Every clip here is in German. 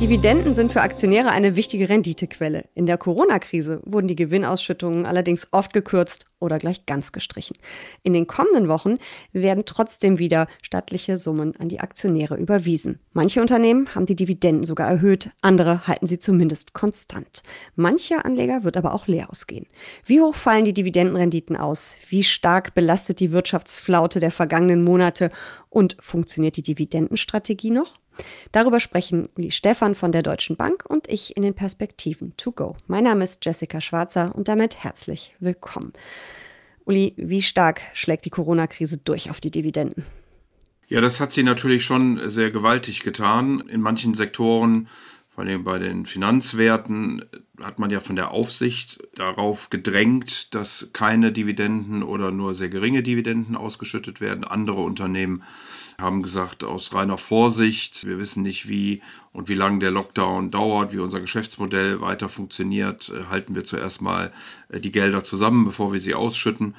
Dividenden sind für Aktionäre eine wichtige Renditequelle. In der Corona-Krise wurden die Gewinnausschüttungen allerdings oft gekürzt oder gleich ganz gestrichen. In den kommenden Wochen werden trotzdem wieder stattliche Summen an die Aktionäre überwiesen. Manche Unternehmen haben die Dividenden sogar erhöht, andere halten sie zumindest konstant. Mancher Anleger wird aber auch leer ausgehen. Wie hoch fallen die Dividendenrenditen aus? Wie stark belastet die Wirtschaftsflaute der vergangenen Monate? Und funktioniert die Dividendenstrategie noch? Darüber sprechen Uli Stefan von der Deutschen Bank und ich in den Perspektiven to go. Mein Name ist Jessica Schwarzer und damit herzlich willkommen. Uli, wie stark schlägt die Corona-Krise durch auf die Dividenden? Ja, das hat sie natürlich schon sehr gewaltig getan. In manchen Sektoren, vor allem bei den Finanzwerten, hat man ja von der Aufsicht darauf gedrängt, dass keine Dividenden oder nur sehr geringe Dividenden ausgeschüttet werden. Andere Unternehmen haben gesagt, aus reiner Vorsicht, wir wissen nicht, wie und wie lange der Lockdown dauert, wie unser Geschäftsmodell weiter funktioniert, äh, halten wir zuerst mal äh, die Gelder zusammen, bevor wir sie ausschütten.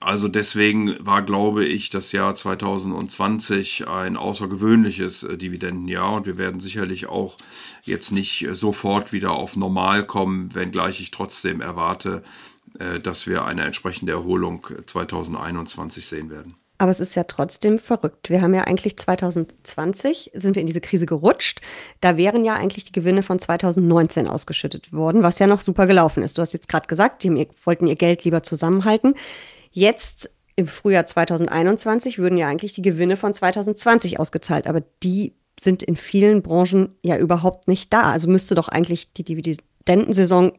Also deswegen war, glaube ich, das Jahr 2020 ein außergewöhnliches äh, Dividendenjahr und wir werden sicherlich auch jetzt nicht sofort wieder auf Normal kommen, wenngleich ich trotzdem erwarte, dass wir eine entsprechende Erholung 2021 sehen werden. Aber es ist ja trotzdem verrückt. Wir haben ja eigentlich 2020 sind wir in diese Krise gerutscht. Da wären ja eigentlich die Gewinne von 2019 ausgeschüttet worden, was ja noch super gelaufen ist. Du hast jetzt gerade gesagt, die wollten ihr Geld lieber zusammenhalten. Jetzt im Frühjahr 2021 würden ja eigentlich die Gewinne von 2020 ausgezahlt, aber die sind in vielen Branchen ja überhaupt nicht da. Also müsste doch eigentlich die Dividendensaison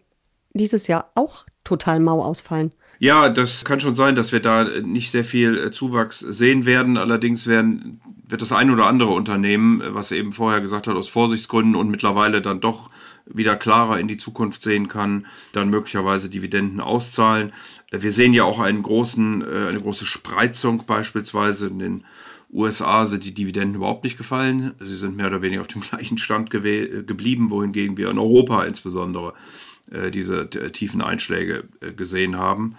dieses Jahr auch total mau ausfallen. Ja, das kann schon sein, dass wir da nicht sehr viel äh, Zuwachs sehen werden. Allerdings werden, wird das ein oder andere Unternehmen, äh, was eben vorher gesagt hat, aus Vorsichtsgründen und mittlerweile dann doch wieder klarer in die Zukunft sehen kann, dann möglicherweise Dividenden auszahlen. Äh, wir sehen ja auch einen großen, eine große Spreizung beispielsweise in den USA sind die Dividenden überhaupt nicht gefallen. Sie sind mehr oder weniger auf dem gleichen Stand geblieben, wohingegen wir in Europa insbesondere diese tiefen Einschläge äh, gesehen haben.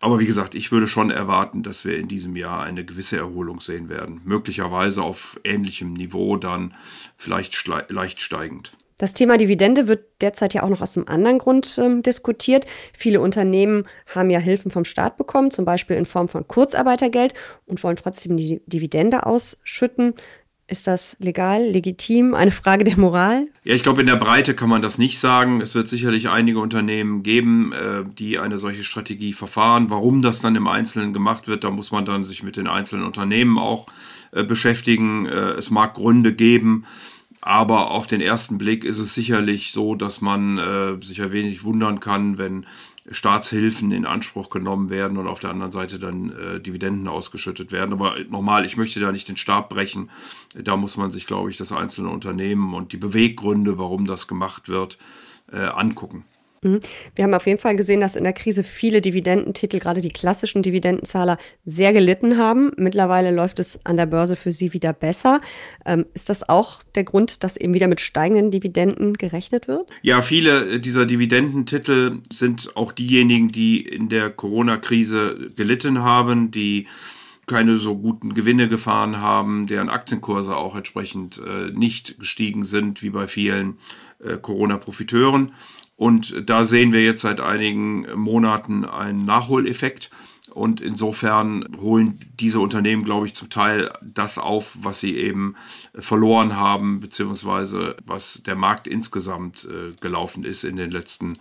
Aber wie gesagt, ich würde schon erwarten, dass wir in diesem Jahr eine gewisse Erholung sehen werden. Möglicherweise auf ähnlichem Niveau dann vielleicht leicht steigend. Das Thema Dividende wird derzeit ja auch noch aus einem anderen Grund ähm, diskutiert. Viele Unternehmen haben ja Hilfen vom Staat bekommen, zum Beispiel in Form von Kurzarbeitergeld und wollen trotzdem die Dividende ausschütten. Ist das legal, legitim? Eine Frage der Moral? Ja, ich glaube, in der Breite kann man das nicht sagen. Es wird sicherlich einige Unternehmen geben, äh, die eine solche Strategie verfahren. Warum das dann im Einzelnen gemacht wird, da muss man dann sich mit den einzelnen Unternehmen auch äh, beschäftigen. Äh, es mag Gründe geben. Aber auf den ersten Blick ist es sicherlich so, dass man äh, sich ein wenig wundern kann, wenn Staatshilfen in Anspruch genommen werden und auf der anderen Seite dann äh, Dividenden ausgeschüttet werden. Aber nochmal, ich möchte da nicht den Stab brechen. Da muss man sich, glaube ich, das einzelne Unternehmen und die Beweggründe, warum das gemacht wird, äh, angucken. Mhm. Wir haben auf jeden Fall gesehen, dass in der Krise viele Dividendentitel, gerade die klassischen Dividendenzahler, sehr gelitten haben. Mittlerweile läuft es an der Börse für sie wieder besser. Ähm, ist das auch der Grund, dass eben wieder mit steigenden Dividenden gerechnet wird? Ja, viele dieser Dividendentitel sind auch diejenigen, die in der Corona-Krise gelitten haben, die keine so guten Gewinne gefahren haben, deren Aktienkurse auch entsprechend äh, nicht gestiegen sind wie bei vielen äh, Corona-Profiteuren. Und da sehen wir jetzt seit einigen Monaten einen Nachholeffekt. Und insofern holen diese Unternehmen, glaube ich, zum Teil das auf, was sie eben verloren haben, beziehungsweise was der Markt insgesamt äh, gelaufen ist in den letzten,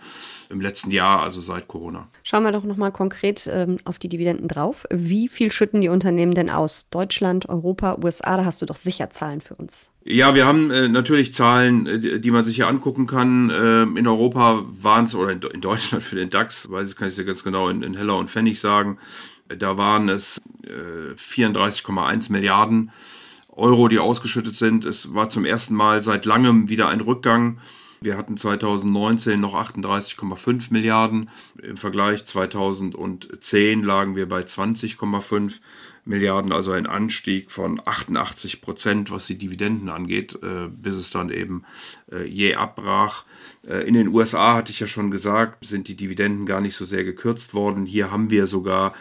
im letzten Jahr, also seit Corona. Schauen wir doch nochmal konkret ähm, auf die Dividenden drauf. Wie viel schütten die Unternehmen denn aus? Deutschland, Europa, USA, da hast du doch sicher Zahlen für uns. Ja, wir haben äh, natürlich Zahlen, äh, die man sich hier angucken kann. Äh, in Europa waren es, oder in, in, Deutschland für den DAX, weiß ich, kann ich dir ganz genau in, in Heller und Pfennig sagen, da waren es äh, 34,1 Milliarden Euro, die ausgeschüttet sind. Es war zum ersten Mal seit langem wieder ein Rückgang. Wir hatten 2019 noch 38,5 Milliarden. Im Vergleich 2010 lagen wir bei 20,5 Milliarden, also ein Anstieg von 88 Prozent, was die Dividenden angeht, äh, bis es dann eben äh, je abbrach. Äh, in den USA hatte ich ja schon gesagt, sind die Dividenden gar nicht so sehr gekürzt worden. Hier haben wir sogar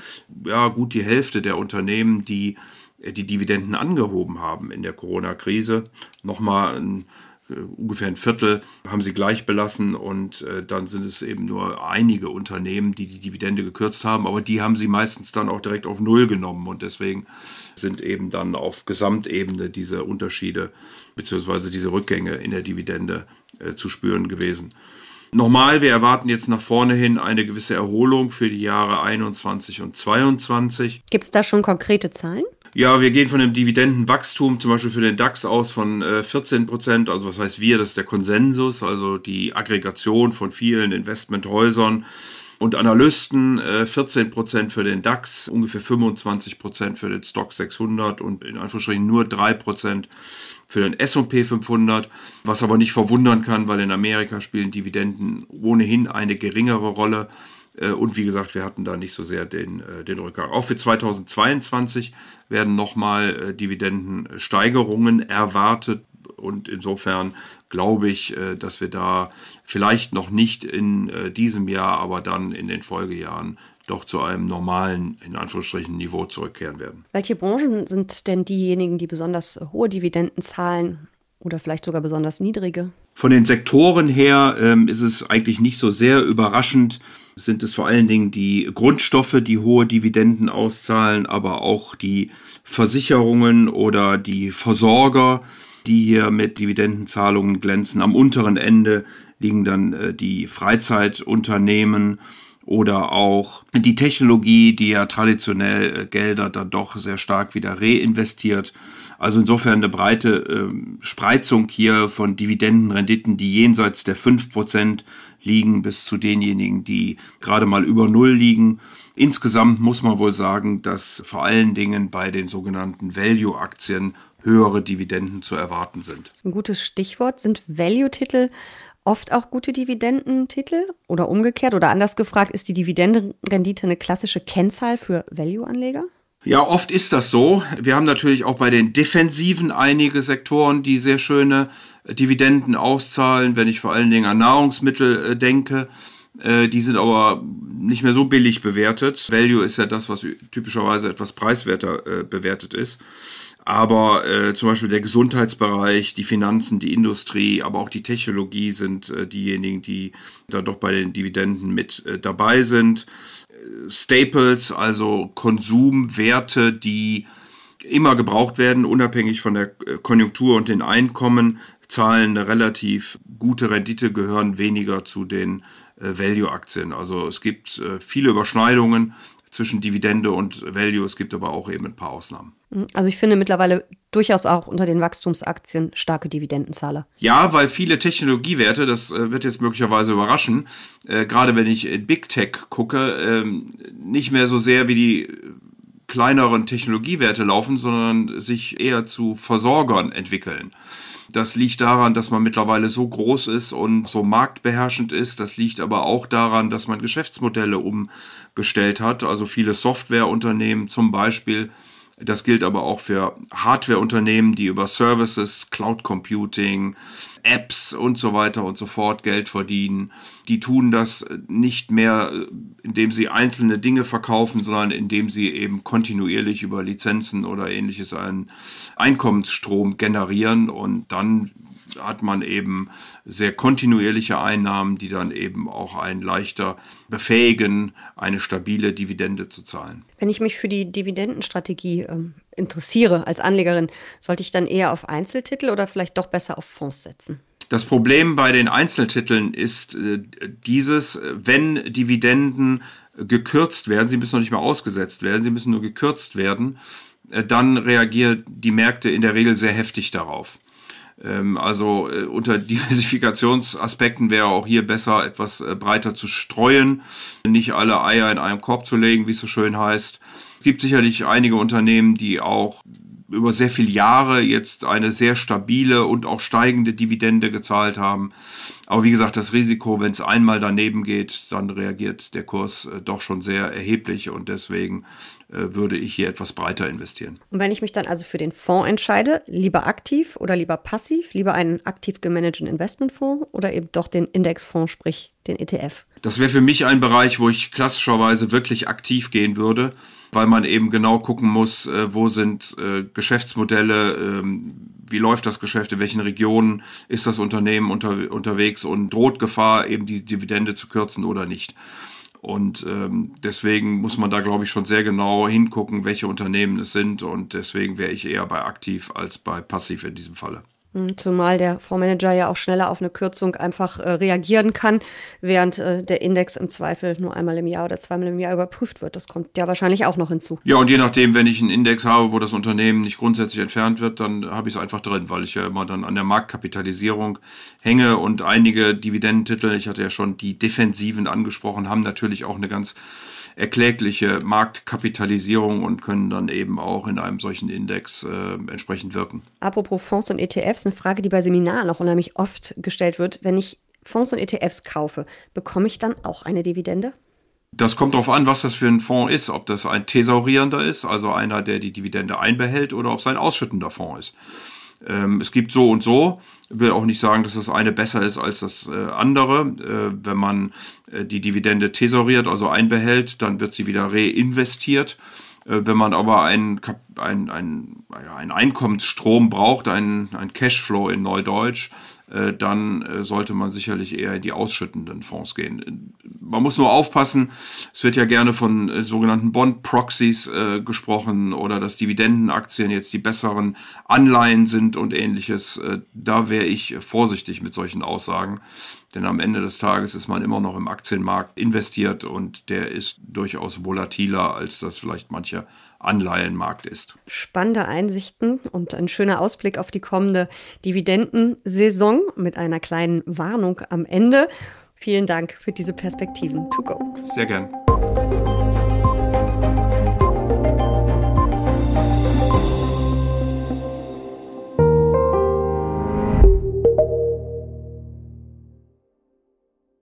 ja, gut die Hälfte der Unternehmen, die die Dividenden angehoben haben in der Corona-Krise. Nochmal ein äh, ungefähr ein Viertel haben sie gleich belassen und äh, dann sind es eben nur einige Unternehmen, die die Dividende gekürzt haben, aber die haben sie meistens dann auch direkt auf Null genommen und deswegen sind eben dann auf Gesamtebene diese Unterschiede bzw. diese Rückgänge in der Dividende äh, zu spüren gewesen. Nochmal, wir erwarten jetzt nach vorne hin eine gewisse Erholung für die Jahre 21 und 22. Gibt es da schon konkrete Zahlen? Ja, wir gehen von einem Dividendenwachstum zum Beispiel für den DAX aus von äh, 14 Prozent. Also was heißt wir? Das ist der Konsensus, also die Aggregation von vielen Investmenthäusern und Analysten. Äh, 14 Prozent für den DAX, ungefähr 25 Prozent für den Stock 600 und in Anführungsstrichen nur drei Prozent für den S&P 500, was aber nicht verwundern kann, weil in Amerika spielen Dividenden ohnehin eine geringere Rolle. Äh, und wie gesagt, wir hatten da nicht so sehr den, äh, den Rückgang. Auch für 2022 werden nochmal äh, Dividendensteigerungen erwartet. Und insofern glaube ich, dass wir da vielleicht noch nicht in diesem Jahr, aber dann in den Folgejahren doch zu einem normalen, in Anführungsstrichen, Niveau zurückkehren werden. Welche Branchen sind denn diejenigen, die besonders hohe Dividenden zahlen oder vielleicht sogar besonders niedrige? Von den Sektoren her ähm, ist es eigentlich nicht so sehr überraschend. Sind es vor allen Dingen die Grundstoffe, die hohe Dividenden auszahlen, aber auch die Versicherungen oder die Versorger, die hier mit Dividendenzahlungen glänzen. Am unteren Ende liegen dann äh, die Freizeitunternehmen oder auch die Technologie, die ja traditionell äh, Gelder dann doch sehr stark wieder reinvestiert. Also insofern eine breite äh, Spreizung hier von Dividendenrenditen, die jenseits der fünf Prozent liegen, bis zu denjenigen, die gerade mal über Null liegen. Insgesamt muss man wohl sagen, dass vor allen Dingen bei den sogenannten Value-Aktien höhere Dividenden zu erwarten sind. Ein gutes Stichwort sind Value-Titel oft auch gute Dividendentitel oder umgekehrt oder anders gefragt, ist die Dividendenrendite eine klassische Kennzahl für Value-Anleger? Ja, oft ist das so. Wir haben natürlich auch bei den Defensiven einige Sektoren, die sehr schöne Dividenden auszahlen, wenn ich vor allen Dingen an Nahrungsmittel äh, denke. Äh, die sind aber nicht mehr so billig bewertet. Value ist ja das, was typischerweise etwas preiswerter äh, bewertet ist. Aber äh, zum Beispiel der Gesundheitsbereich, die Finanzen, die Industrie, aber auch die Technologie sind äh, diejenigen, die da doch bei den Dividenden mit äh, dabei sind. Staples, also Konsumwerte, die immer gebraucht werden, unabhängig von der äh, Konjunktur und den Einkommen, zahlen eine relativ gute Rendite, gehören weniger zu den äh, Value-Aktien. Also es gibt äh, viele Überschneidungen, zwischen Dividende und Value. Es gibt aber auch eben ein paar Ausnahmen. Mhm. Also ich finde mittlerweile durchaus auch unter den Wachstumsaktien starke Dividendenzahler. Ja, weil viele Technologiewerte, das äh, wird jetzt möglicherweise überraschen, äh, gerade wenn ich in Big Tech gucke, äh, nicht mehr so sehr wie die kleineren Technologiewerte laufen, sondern sich eher zu Versorgern entwickeln. Das liegt daran, dass man mittlerweile so groß ist und so marktbeherrschend ist. Das liegt aber auch daran, dass man Geschäftsmodelle umgestellt hat. Also viele Softwareunternehmen zum Beispiel das gilt aber auch für Hardwareunternehmen, die über Services, Cloud Computing, Apps und so weiter und so fort Geld verdienen. Die tun das nicht mehr, indem sie einzelne Dinge verkaufen, sondern indem sie eben kontinuierlich über Lizenzen oder ähnliches einen Einkommensstrom generieren und dann hat man eben sehr kontinuierliche Einnahmen, die dann eben auch einen leichter befähigen, eine stabile Dividende zu zahlen. Wenn ich mich für die Dividendenstrategie ähm, interessiere als Anlegerin, sollte ich dann eher auf Einzeltitel oder vielleicht doch besser auf Fonds setzen? Das Problem bei den Einzeltiteln ist äh, dieses, wenn Dividenden gekürzt werden, sie müssen noch nicht mal ausgesetzt werden, sie müssen nur gekürzt werden, äh, dann reagieren die Märkte in der Regel sehr heftig darauf. Ähm, also äh, unter Diversifikationsaspekten wäre auch hier besser, etwas äh, breiter zu streuen, nicht alle Eier in einem Korb zu legen, wie es so schön heißt. Es gibt sicherlich einige Unternehmen, die auch über sehr viele Jahre jetzt eine sehr stabile und auch steigende Dividende gezahlt haben. Aber wie gesagt, das Risiko, wenn es einmal daneben geht, dann reagiert der Kurs äh, doch schon sehr erheblich und deswegen äh, würde ich hier etwas breiter investieren. Und wenn ich mich dann also für den Fonds entscheide, lieber aktiv oder lieber passiv, lieber einen aktiv gemanagten Investmentfonds oder eben doch den Indexfonds, sprich den ETF? Das wäre für mich ein Bereich, wo ich klassischerweise wirklich aktiv gehen würde weil man eben genau gucken muss, äh, wo sind äh, Geschäftsmodelle, ähm, wie läuft das Geschäft, in welchen Regionen ist das Unternehmen unter, unterwegs und droht Gefahr, eben die Dividende zu kürzen oder nicht. Und ähm, deswegen muss man da, glaube ich, schon sehr genau hingucken, welche Unternehmen es sind. Und deswegen wäre ich eher bei aktiv als bei passiv in diesem Falle. Hm, zumal der Fondsmanager ja auch schneller auf eine Kürzung einfach äh, reagieren kann, während äh, der Index im Zweifel nur einmal im Jahr oder zweimal im Jahr überprüft wird. Das kommt ja wahrscheinlich auch noch hinzu. Ja, und je nachdem, wenn ich einen Index habe, wo das Unternehmen nicht grundsätzlich entfernt wird, dann habe ich es einfach drin, weil ich ja immer dann an der Marktkapitalisierung hänge und einige Dividendentitel, ich hatte ja schon die Defensiven angesprochen, haben natürlich auch eine ganz erklägliche Marktkapitalisierung und können dann eben auch in einem solchen Index äh, entsprechend wirken. Apropos Fonds und ETFs, eine Frage, die bei Seminaren auch unheimlich oft gestellt wird. Wenn ich Fonds und ETFs kaufe, bekomme ich dann auch eine Dividende? Das kommt darauf an, was das für ein Fonds ist, ob das ein thesaurierender ist, also einer, der die Dividende einbehält, oder ob es ein ausschüttender Fonds ist. Ähm, es gibt so und so. Ich will auch nicht sagen, dass das eine besser ist als das äh, andere. Äh, wenn man äh, die Dividende tesoriert, also einbehält, dann wird sie wieder reinvestiert. Äh, wenn man aber einen, ein, ein, ein Einkommensstrom braucht, ein, ein Cashflow in Neudeutsch, äh, dann äh, sollte man sicherlich eher in die ausschüttenden Fonds gehen. Man muss nur aufpassen, es wird ja gerne von äh, sogenannten Bond-Proxies äh, gesprochen oder dass Dividendenaktien jetzt die besseren Anleihen sind und ähnliches. Äh, da wäre ich vorsichtig mit solchen Aussagen. Denn am Ende des Tages ist man immer noch im Aktienmarkt investiert und der ist durchaus volatiler, als das vielleicht manche Anleihenmarkt ist. Spannende Einsichten und ein schöner Ausblick auf die kommende Dividendensaison mit einer kleinen Warnung am Ende. Vielen Dank für diese Perspektiven. To go. Sehr gern.